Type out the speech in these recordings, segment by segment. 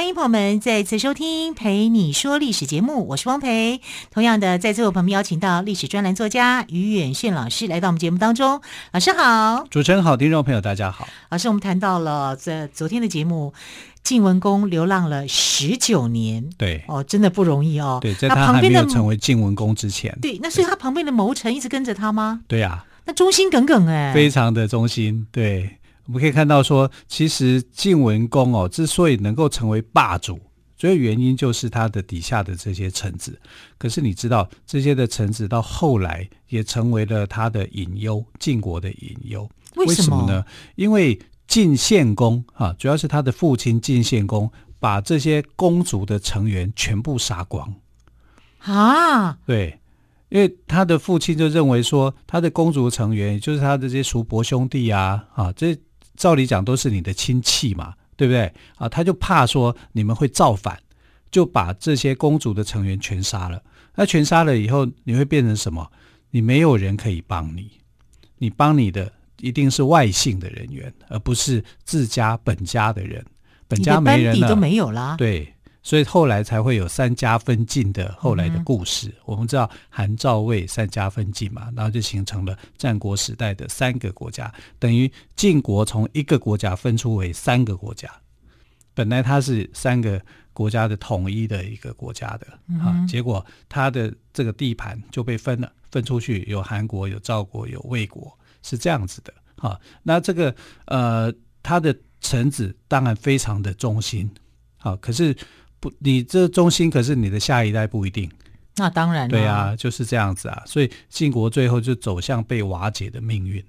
欢迎朋友们再次收听《陪你说历史》节目，我是汪培。同样的，在最后，朋友们邀请到历史专栏作家于远炫老师来到我们节目当中。老师好，主持人好，听众朋友大家好。老师，我们谈到了在昨天的节目，晋文公流浪了十九年，对，哦，真的不容易哦。对，在他还没有成为晋文公之前，对，那所以他旁边的谋臣一直跟着他吗？对呀、啊，那忠心耿耿哎，非常的忠心，对。我们可以看到说，其实晋文公哦，之所以能够成为霸主，主要原因就是他的底下的这些臣子。可是你知道，这些的臣子到后来也成为了他的隐忧，晋国的隐忧。为什么呢？因为晋献公啊，主要是他的父亲晋献公把这些公族的成员全部杀光啊。对，因为他的父亲就认为说，他的公族成员，也就是他的这些叔伯兄弟啊，啊这。照理讲都是你的亲戚嘛，对不对啊？他就怕说你们会造反，就把这些公主的成员全杀了。那全杀了以后，你会变成什么？你没有人可以帮你，你帮你的一定是外姓的人员，而不是自家本家的人。本家没人了。对。所以后来才会有三家分晋的后来的故事。嗯、我们知道韩赵魏三家分晋嘛，然后就形成了战国时代的三个国家，等于晋国从一个国家分出为三个国家。本来它是三个国家的统一的一个国家的、嗯、啊，结果它的这个地盘就被分了，分出去有韩国、有赵国、有魏国，是这样子的啊。那这个呃，他的臣子当然非常的忠心，好、啊，可是。不，你这中心，可是你的下一代不一定。那当然，对啊，就是这样子啊。所以晋国最后就走向被瓦解的命运。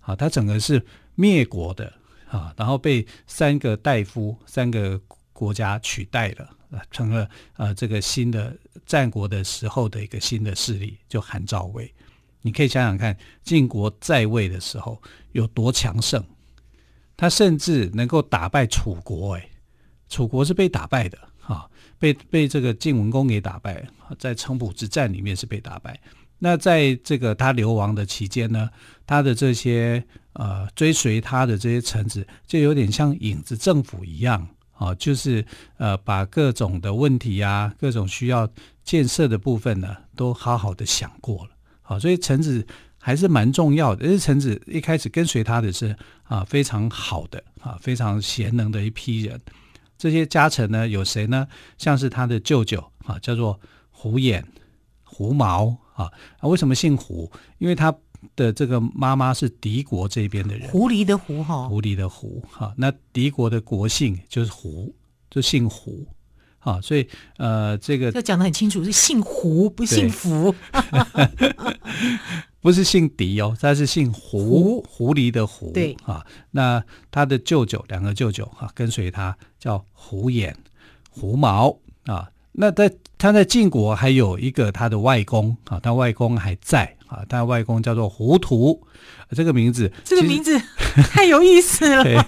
好，他整个是灭国的啊，然后被三个大夫、三个国家取代了，啊成了呃这个新的战国的时候的一个新的势力，就韩赵魏。你可以想想看，晋国在位的时候有多强盛，他甚至能够打败楚国。哎，楚国是被打败的。啊，被被这个晋文公给打败，在城濮之战里面是被打败。那在这个他流亡的期间呢，他的这些呃追随他的这些臣子，就有点像影子政府一样啊，就是呃把各种的问题啊，各种需要建设的部分呢，都好好的想过了。好，所以臣子还是蛮重要的。因为臣子一开始跟随他的是啊非常好的啊非常贤能的一批人。这些家臣呢，有谁呢？像是他的舅舅啊，叫做胡偃、胡毛啊。啊，为什么姓胡？因为他的这个妈妈是敌国这边的人。狐狸的狐哈，狐狸的狐哈。那敌国的国姓就是胡，就姓胡。啊，所以呃，这个要讲的很清楚，是姓胡，不姓福。不是姓狄哦，他是姓胡，狐狸的狐。对啊，那他的舅舅，两个舅舅啊，跟随他叫胡眼、胡毛啊。那在他在晋国还有一个他的外公啊，他外公还在啊，他外公叫做胡图，这个名字，这个名字 太有意思了。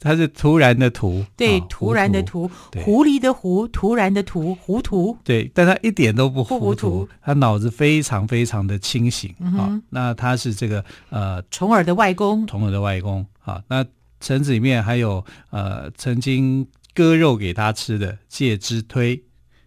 他是突然的突，对，突然的突，狐狸的狐，突然的突，糊涂。对，但他一点都不糊涂，他脑子非常非常的清醒啊。那他是这个呃重耳的外公，重耳的外公啊。那臣子里面还有呃曾经割肉给他吃的介之推，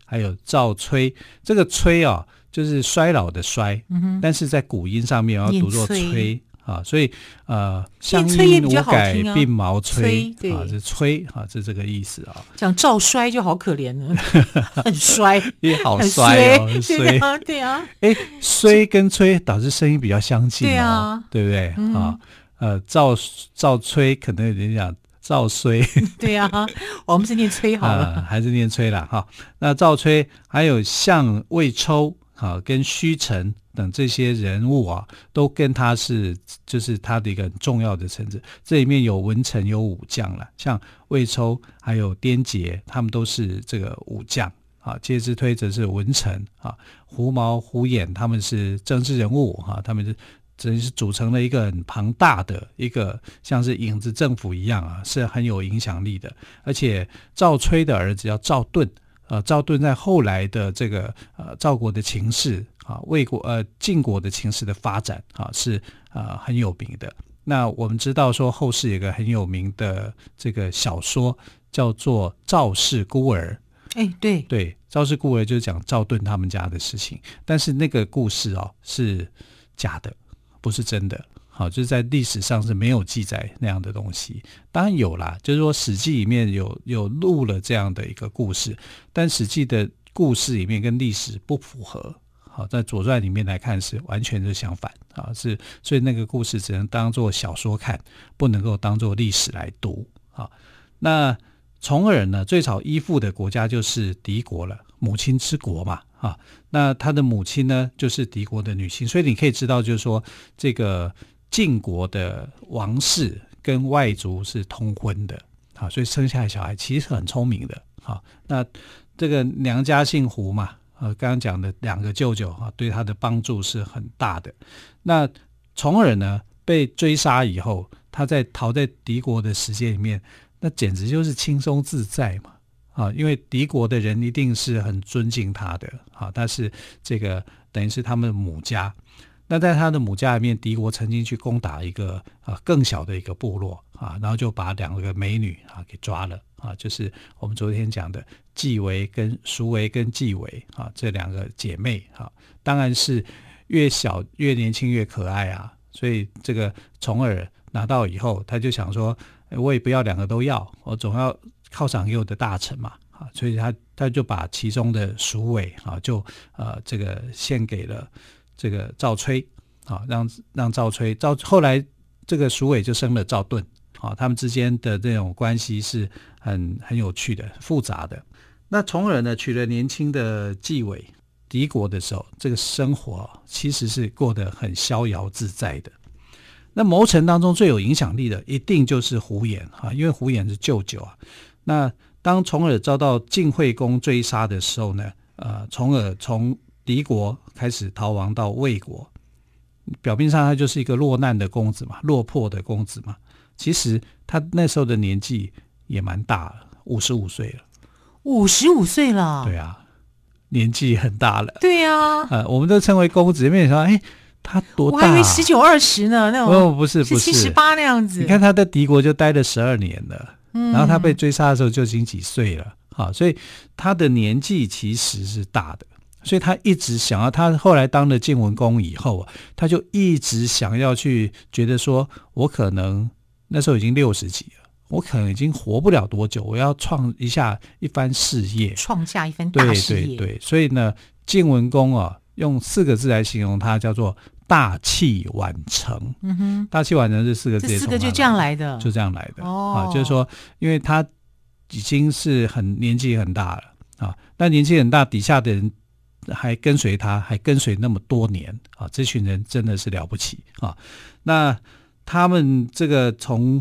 还有赵崔。这个崔啊，就是衰老的衰，嗯、但是在古音上面要读作崔。啊，所以呃，乡音无改鬓毛衰，啊，这衰啊，是这个意思啊。讲赵衰就好可怜了，很衰，也好衰哦，很衰，对啊，对啊。哎，衰跟吹导致声音比较相近，对啊，对不对、嗯、啊？呃，赵赵崔可能有点讲赵衰，对啊，我们是念崔好了，呃、还是念崔了哈？那赵崔还有像魏抽啊，跟虚陈。等这些人物啊，都跟他是就是他的一个很重要的臣子。这里面有文臣有武将了，像魏抽还有颠杰，他们都是这个武将啊。介之推则是文臣啊。胡毛、胡眼他们是政治人物啊，他们是等于是组成了一个很庞大的一个像是影子政府一样啊，是很有影响力的。而且赵崔的儿子叫赵盾，呃，赵盾在后来的这个呃赵国的情势啊，魏国呃晋国的情势的发展啊，是呃很有名的。那我们知道说后世有个很有名的这个小说叫做《赵氏孤儿》。哎，对对，赵氏孤儿就是讲赵盾他们家的事情，但是那个故事哦是假的，不是真的。好，就是在历史上是没有记载那样的东西。当然有啦，就是说《史记》里面有有录了这样的一个故事，但《史记》的故事里面跟历史不符合。好，在《左传》里面来看是完全是相反啊，是所以那个故事只能当做小说看，不能够当做历史来读。好，那重耳呢，最早依附的国家就是敌国了，母亲之国嘛，啊，那他的母亲呢就是敌国的女性，所以你可以知道，就是说这个晋国的王室跟外族是通婚的，啊，所以生下来小孩其实很聪明的，好，那这个娘家姓胡嘛。呃，刚刚讲的两个舅舅啊，对他的帮助是很大的。那从而呢，被追杀以后，他在逃在敌国的时间里面，那简直就是轻松自在嘛！啊，因为敌国的人一定是很尊敬他的啊，他是这个等于是他们的母家。那在他的母家里面，敌国曾经去攻打一个啊更小的一个部落啊，然后就把两个美女啊给抓了啊，就是我们昨天讲的季维跟淑维跟季维啊这两个姐妹啊，当然是越小越年轻越可爱啊，所以这个重耳拿到以后，他就想说，我也不要两个都要，我总要犒赏给我的大臣嘛啊，所以他他就把其中的淑维啊就呃这个献给了。这个赵崔啊，让让赵崔赵后来这个淑维就生了赵盾啊，他们之间的这种关系是很很有趣的、复杂的。那从而呢，娶了年轻的季维，敌国的时候，这个生活其实是过得很逍遥自在的。那谋臣当中最有影响力的，一定就是胡偃啊，因为胡偃是舅舅啊。那当重耳遭到晋惠公追杀的时候呢，呃，重耳从敌国开始逃亡到魏国，表面上他就是一个落难的公子嘛，落魄的公子嘛。其实他那时候的年纪也蛮大了，五十五岁了。五十五岁了，对啊，年纪很大了。对呀、啊，呃，我们都称为公子。因为你说，哎，他多大？我还以为十九二十呢，那种哦，不是，不是七十八那样子。你看他在敌国就待了十二年了，嗯，然后他被追杀的时候就已经几岁了，好，所以他的年纪其实是大的。所以他一直想要，他后来当了晋文公以后啊，他就一直想要去觉得说，我可能那时候已经六十几了，我可能已经活不了多久，我要创一下一番事业，创下一番大事业。对对对，所以呢，晋文公啊，用四个字来形容他，叫做大器晚成。嗯哼，大器晚成这四个字，这四个就这样来的，就这样来的。哦，啊，就是说，因为他已经是很年纪很大了啊，但年纪很大，底下的人。还跟随他，还跟随那么多年啊！这群人真的是了不起啊！那他们这个从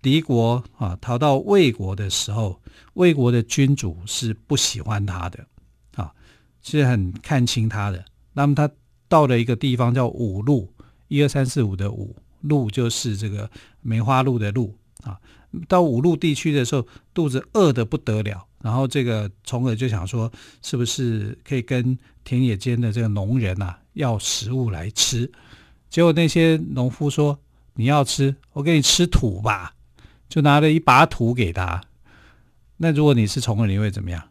敌国啊逃到魏国的时候，魏国的君主是不喜欢他的啊，是很看清他的。那么他到了一个地方叫五路，一二三四五的五路就是这个梅花鹿的鹿啊。到五路地区的时候，肚子饿得不得了。然后这个重耳就想说，是不是可以跟田野间的这个农人啊要食物来吃？结果那些农夫说：“你要吃，我给你吃土吧。”就拿了一把土给他。那如果你是虫儿，你会怎么样？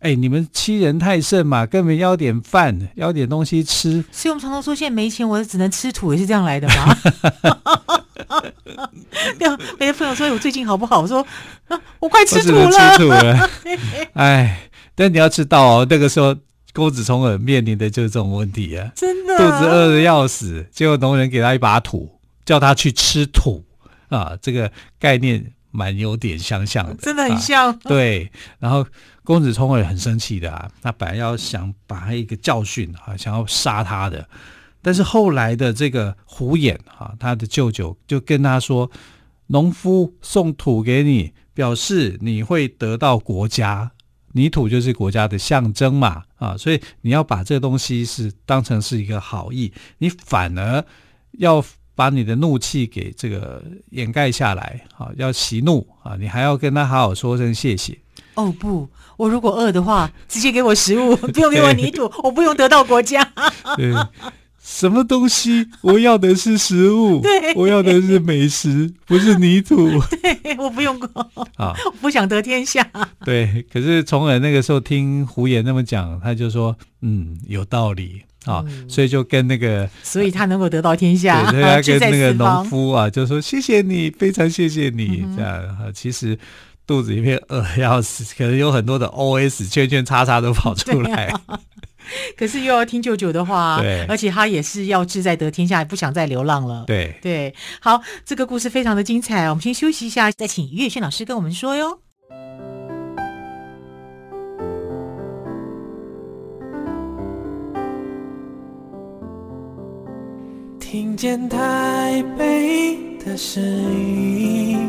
哎，你们欺人太甚嘛，根本要点饭，要点东西吃。所以我们常常说，现在没钱，我只能吃土，也是这样来的嘛？对啊，那些朋友说我最近好不好？我说啊，我快吃土了。吃土了。哎，但你要知道哦，那个时候郭子重耳面临的就是这种问题啊，真的，肚子饿得要死，结果农人给他一把土，叫他去吃土啊，这个概念蛮有点相像的，真的很像。啊、对，然后公子重耳很生气的啊，他本来要想把他一个教训啊，想要杀他的。但是后来的这个胡偃哈，他的舅舅就跟他说：“农夫送土给你，表示你会得到国家，泥土就是国家的象征嘛啊，所以你要把这东西是当成是一个好意，你反而要把你的怒气给这个掩盖下来，啊，要息怒啊，你还要跟他好好说声谢谢。哦不，我如果饿的话，直接给我食物，不用给我泥土，我不用得到国家。对。什么东西？我要的是食物，对，我要的是美食，不是泥土。对，我不用过啊，我不想得天下。对，可是从而那个时候听胡言那么讲，他就说：“嗯，有道理啊。嗯”所以就跟那个，所以他能够得到天下。对，他跟那个农夫啊，就说：“谢谢你，非常谢谢你。嗯”这样啊，其实肚子里面饿要死，可能有很多的 OS 圈圈叉叉都跑出来。可是又要听舅舅的话，对，而且他也是要志在得天下，不想再流浪了。对对，好，这个故事非常的精彩，我们先休息一下，再请于月轩老师跟我们说哟。听见台北的声音，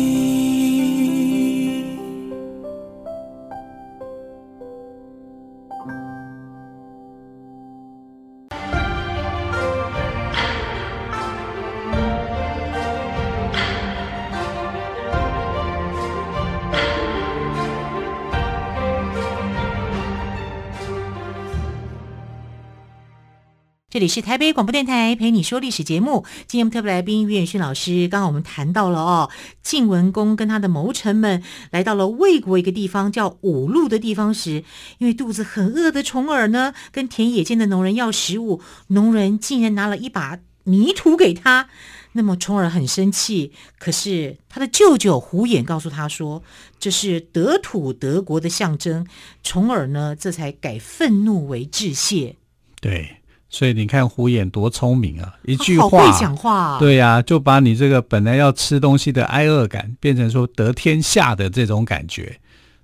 这里是台北广播电台陪你说历史节目，今天我们特别来宾于远逊老师。刚刚我们谈到了哦，晋文公跟他的谋臣们来到了魏国一个地方叫五路的地方时，因为肚子很饿的重耳呢，跟田野间的农人要食物，农人竟然拿了一把泥土给他，那么重耳很生气。可是他的舅舅胡衍告诉他说，这是得土得国的象征，重耳呢这才改愤怒为致谢。对。所以你看虎眼多聪明啊！一句话，好会讲话啊，对呀，啊，就把你这个本来要吃东西的挨饿感，变成说得天下的这种感觉。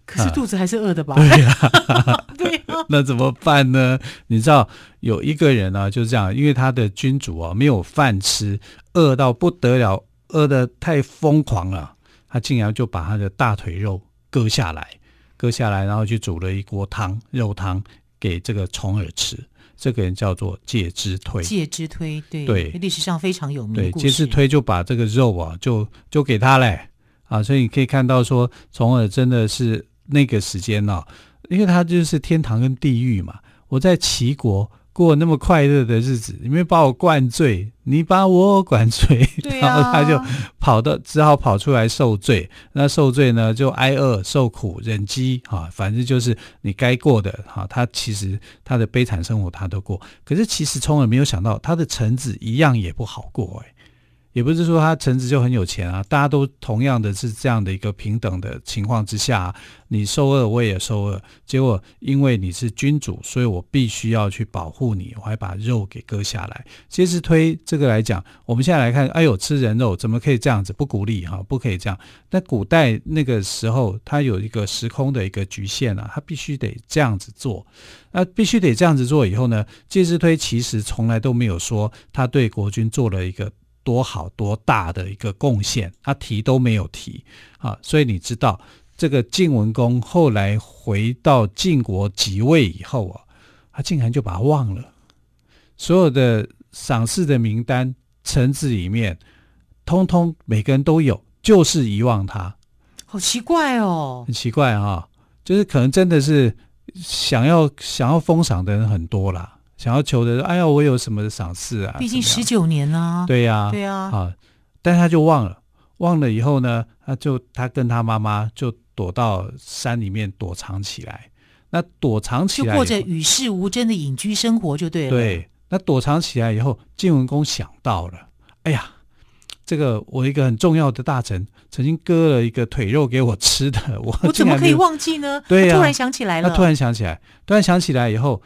可是肚子还是饿的吧？啊、对呀，啊，对啊，那怎么办呢？你知道有一个人呢，就是这样，因为他的君主啊没有饭吃，饿到不得了，饿得太疯狂了，他竟然就把他的大腿肉割下来，割下来，然后去煮了一锅汤，肉汤给这个虫儿吃。这个人叫做介之推，介之推，对对，历史上非常有名。对，介之推就把这个肉啊，就就给他嘞啊，所以你可以看到说，从而真的是那个时间呢、啊，因为他就是天堂跟地狱嘛。我在齐国。过那么快乐的日子，你没把我灌醉，你把我灌醉，啊、然后他就跑到，只好跑出来受罪。那受罪呢，就挨饿、受苦、忍饥，啊，反正就是你该过的，哈。他其实他的悲惨生活他都过，可是其实从来没有想到，他的臣子一样也不好过，哎。也不是说他臣子就很有钱啊，大家都同样的是这样的一个平等的情况之下，你受饿我也受饿，结果因为你是君主，所以我必须要去保护你，我还把肉给割下来。介之推这个来讲，我们现在来看，哎呦，吃人肉怎么可以这样子？不鼓励哈，不可以这样。但古代那个时候，它有一个时空的一个局限啊，他必须得这样子做。那必须得这样子做以后呢，介之推其实从来都没有说他对国君做了一个。多好多大的一个贡献，他提都没有提啊！所以你知道，这个晋文公后来回到晋国即位以后啊，他竟然就把他忘了。所有的赏赐的名单，臣子里面，通通每个人都有，就是遗忘他。好奇怪哦，很奇怪啊！就是可能真的是想要想要封赏的人很多啦。想要求的，哎呀，我有什么赏赐啊？毕竟十九年了。对呀、啊，对呀。啊，但是他就忘了，忘了以后呢，他就他跟他妈妈就躲到山里面躲藏起来。那躲藏起来，就过着与世无争的隐居生活，就对了。对，那躲藏起来以后，晋文公想到了，哎呀，这个我一个很重要的大臣曾经割了一个腿肉给我吃的，我我怎么可以忘记呢？对突然想起来了。他突然想起来，突然想起来以后。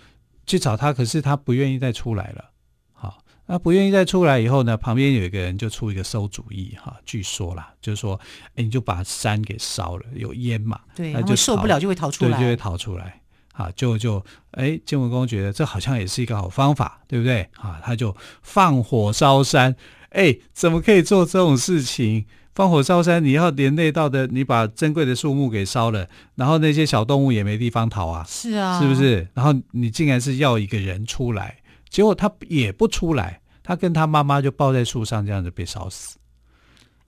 去找他，可是他不愿意再出来了。好，那不愿意再出来以后呢，旁边有一个人就出一个馊主意。哈，据说啦，就是说，哎，你就把山给烧了，有烟嘛，对，他就受不了就会逃出来，对，就会逃出来。啊，就就哎，晋文公觉得这好像也是一个好方法，对不对？啊，他就放火烧山。哎，怎么可以做这种事情？放火烧山，你要连累到的，你把珍贵的树木给烧了，然后那些小动物也没地方逃啊。是啊，是不是？然后你竟然是要一个人出来，结果他也不出来，他跟他妈妈就抱在树上，这样子被烧死。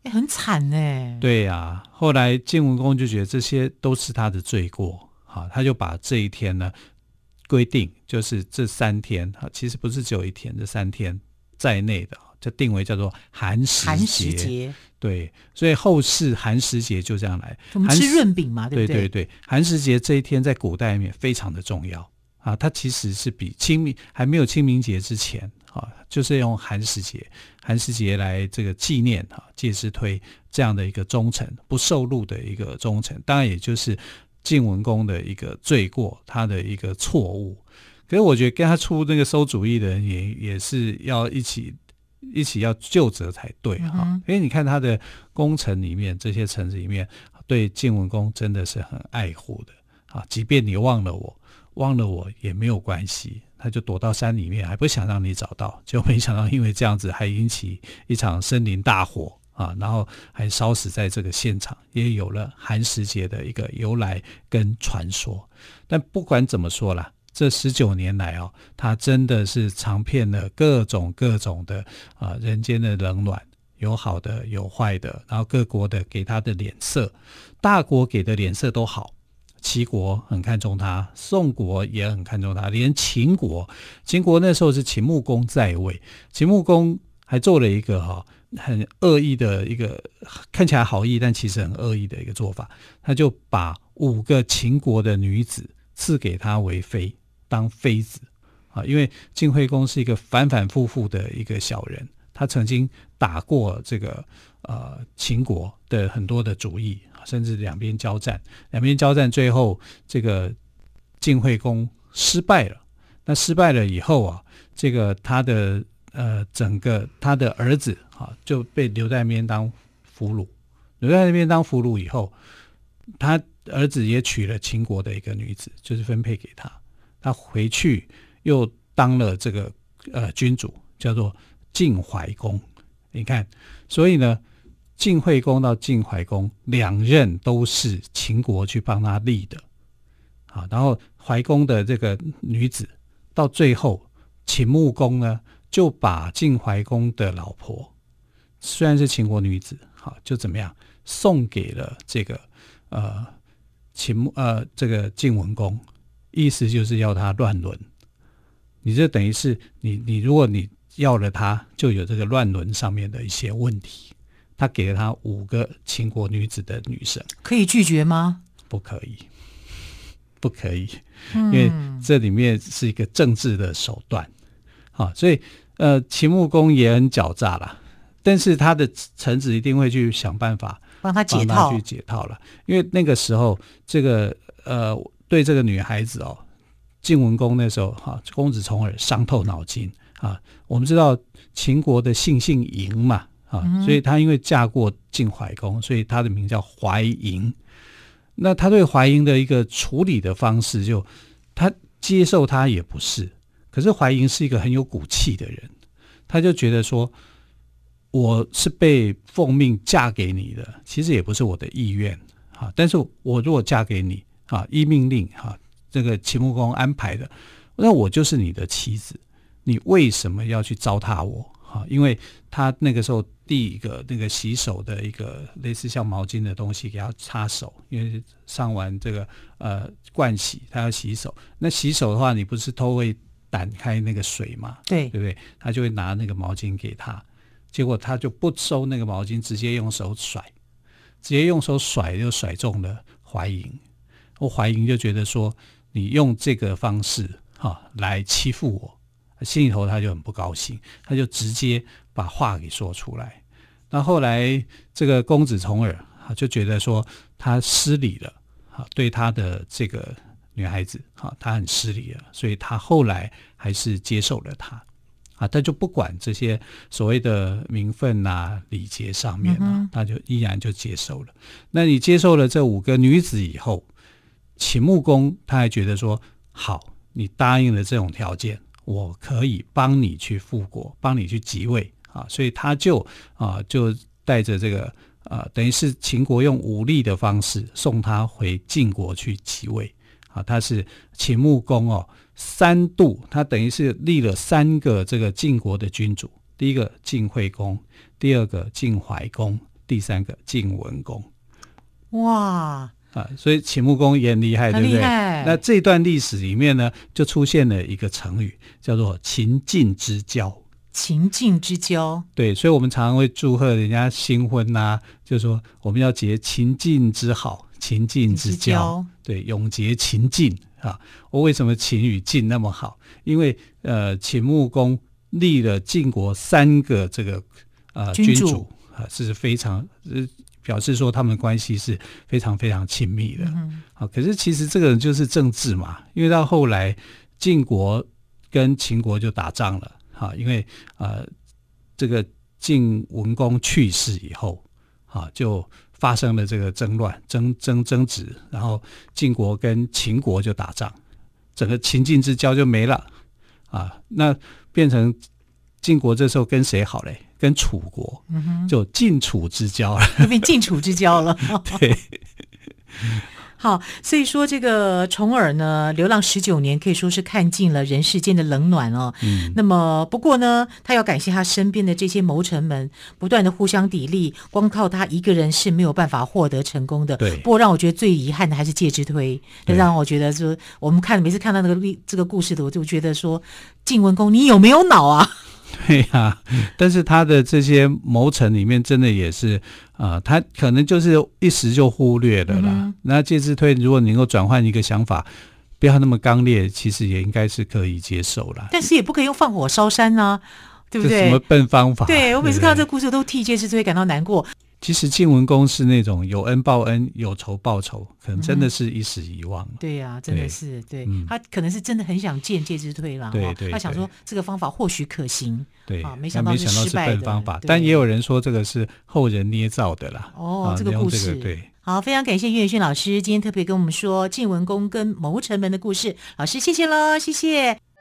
哎，很惨哎。对呀、啊，后来晋文公就觉得这些都是他的罪过，好，他就把这一天呢规定，就是这三天，哈，其实不是只有一天，这三天在内的。就定为叫做寒食节，寒食节，对，所以后世寒食节就这样来。我们吃润饼嘛，对不对？对对对，寒食节这一天在古代里面非常的重要啊，它其实是比清明还没有清明节之前啊，就是用寒食节，寒食节来这个纪念啊，介之推这样的一个忠臣不受禄的一个忠臣，当然也就是晋文公的一个罪过，他的一个错误。可是我觉得跟他出那个馊主意的人也也是要一起。一起要就责才对哈，因、嗯、为你看他的工程里面，这些城子里面，对晋文公真的是很爱护的啊。即便你忘了我，忘了我也没有关系，他就躲到山里面，还不想让你找到。就没想到因为这样子，还引起一场森林大火啊，然后还烧死在这个现场，也有了寒食节的一个由来跟传说。但不管怎么说啦。这十九年来哦，他真的是尝遍了各种各种的啊人间的冷暖，有好的有坏的，然后各国的给他的脸色，大国给的脸色都好，齐国很看重他，宋国也很看重他，连秦国，秦国那时候是秦穆公在位，秦穆公还做了一个哈很恶意的一个看起来好意，但其实很恶意的一个做法，他就把五个秦国的女子赐给他为妃。当妃子啊，因为晋惠公是一个反反复复的一个小人，他曾经打过这个呃秦国的很多的主意，甚至两边交战，两边交战最后这个晋惠公失败了。那失败了以后啊，这个他的呃整个他的儿子啊就被留在那边当俘虏，留在那边当俘虏以后，他儿子也娶了秦国的一个女子，就是分配给他。他回去又当了这个呃君主，叫做晋怀公。你看，所以呢，晋惠公到晋怀公两任都是秦国去帮他立的，好，然后怀公的这个女子到最后，秦穆公呢就把晋怀公的老婆，虽然是秦国女子，好，就怎么样送给了这个呃秦穆呃这个晋文公。意思就是要他乱伦，你这等于是你你如果你要了他，就有这个乱伦上面的一些问题。他给了他五个秦国女子的女生，可以拒绝吗？不可以，不可以，因为这里面是一个政治的手段。好，所以呃，秦穆公也很狡诈啦，但是他的臣子一定会去想办法帮他解套，去解套了。因为那个时候，这个呃。对这个女孩子哦，晋文公那时候哈，公子重耳伤透脑筋啊。我们知道秦国的姓姓嬴嘛啊，所以她因为嫁过晋怀公，所以她的名叫怀嬴。那他对怀嬴的一个处理的方式就，就他接受他也不是，可是怀嬴是一个很有骨气的人，他就觉得说，我是被奉命嫁给你的，其实也不是我的意愿啊。但是我如果嫁给你。啊，依命令哈，这个秦穆公安排的，那我就是你的妻子，你为什么要去糟蹋我？哈，因为他那个时候递一个那个洗手的一个类似像毛巾的东西给他擦手，因为上完这个呃盥洗，他要洗手。那洗手的话，你不是都会掸开那个水吗？对，对不对？他就会拿那个毛巾给他，结果他就不收那个毛巾，直接用手甩，直接用手甩就甩中了怀嬴。我怀疑就觉得说，你用这个方式哈来欺负我，心里头他就很不高兴，他就直接把话给说出来。那后来这个公子重耳啊就觉得说他失礼了，啊对他的这个女孩子啊他很失礼了，所以他后来还是接受了她啊，他就不管这些所谓的名分啊礼节上面啊，他就依然就接受了。那你接受了这五个女子以后，秦穆公他还觉得说好，你答应了这种条件，我可以帮你去复国，帮你去即位啊。所以他就啊，就带着这个啊，等于是秦国用武力的方式送他回晋国去即位啊。他是秦穆公哦，三度，他等于是立了三个这个晋国的君主，第一个晋惠公，第二个晋怀公，第三个晋文公。哇！啊，所以秦穆公也很厉害，对不对？那这段历史里面呢，就出现了一个成语，叫做“秦晋之交”。秦晋之交，对，所以我们常常会祝贺人家新婚呐、啊，就说我们要结秦晋之好，秦晋之交，对，永结秦晋啊。我为什么秦与晋那么好？因为呃，秦穆公立了晋国三个这个呃君主啊，是非常呃。表示说他们关系是非常非常亲密的，好，可是其实这个就是政治嘛，因为到后来晋国跟秦国就打仗了，哈，因为呃这个晋文公去世以后，啊，就发生了这个争乱、争争争执，然后晋国跟秦国就打仗，整个秦晋之交就没了，啊，那变成晋国这时候跟谁好嘞？跟楚国，就晋楚之交了，变晋楚之交了。对，好，所以说这个重耳呢，流浪十九年，可以说是看尽了人世间的冷暖哦。嗯，那么不过呢，他要感谢他身边的这些谋臣们，不断的互相砥砺，光靠他一个人是没有办法获得成功的。对，不过让我觉得最遗憾的还是介之推，让我觉得说，我们看每次看到那个历这个故事的，我就觉得说，晋文公你有没有脑啊？对呀、啊，但是他的这些谋臣里面，真的也是啊、呃，他可能就是一时就忽略了啦。嗯、那介之推，如果能够转换一个想法，不要那么刚烈，其实也应该是可以接受了。但是也不可以用放火烧山啊，对不对？什么笨方法？对，我每次看到这个故事，都替介之推感到难过。其实晋文公是那种有恩报恩，有仇报仇，可能真的是一时遗忘。嗯、对呀、啊，真的是对，嗯、他可能是真的很想见介之推了。对对，他想说这个方法或许可行。对啊，没想到是失败笨方法，但也有人说这个是后人捏造的啦。哦，啊、这个故事、这个、对。好，非常感谢岳轩老师今天特别跟我们说晋文公跟谋臣们的故事。老师，谢谢喽，谢谢。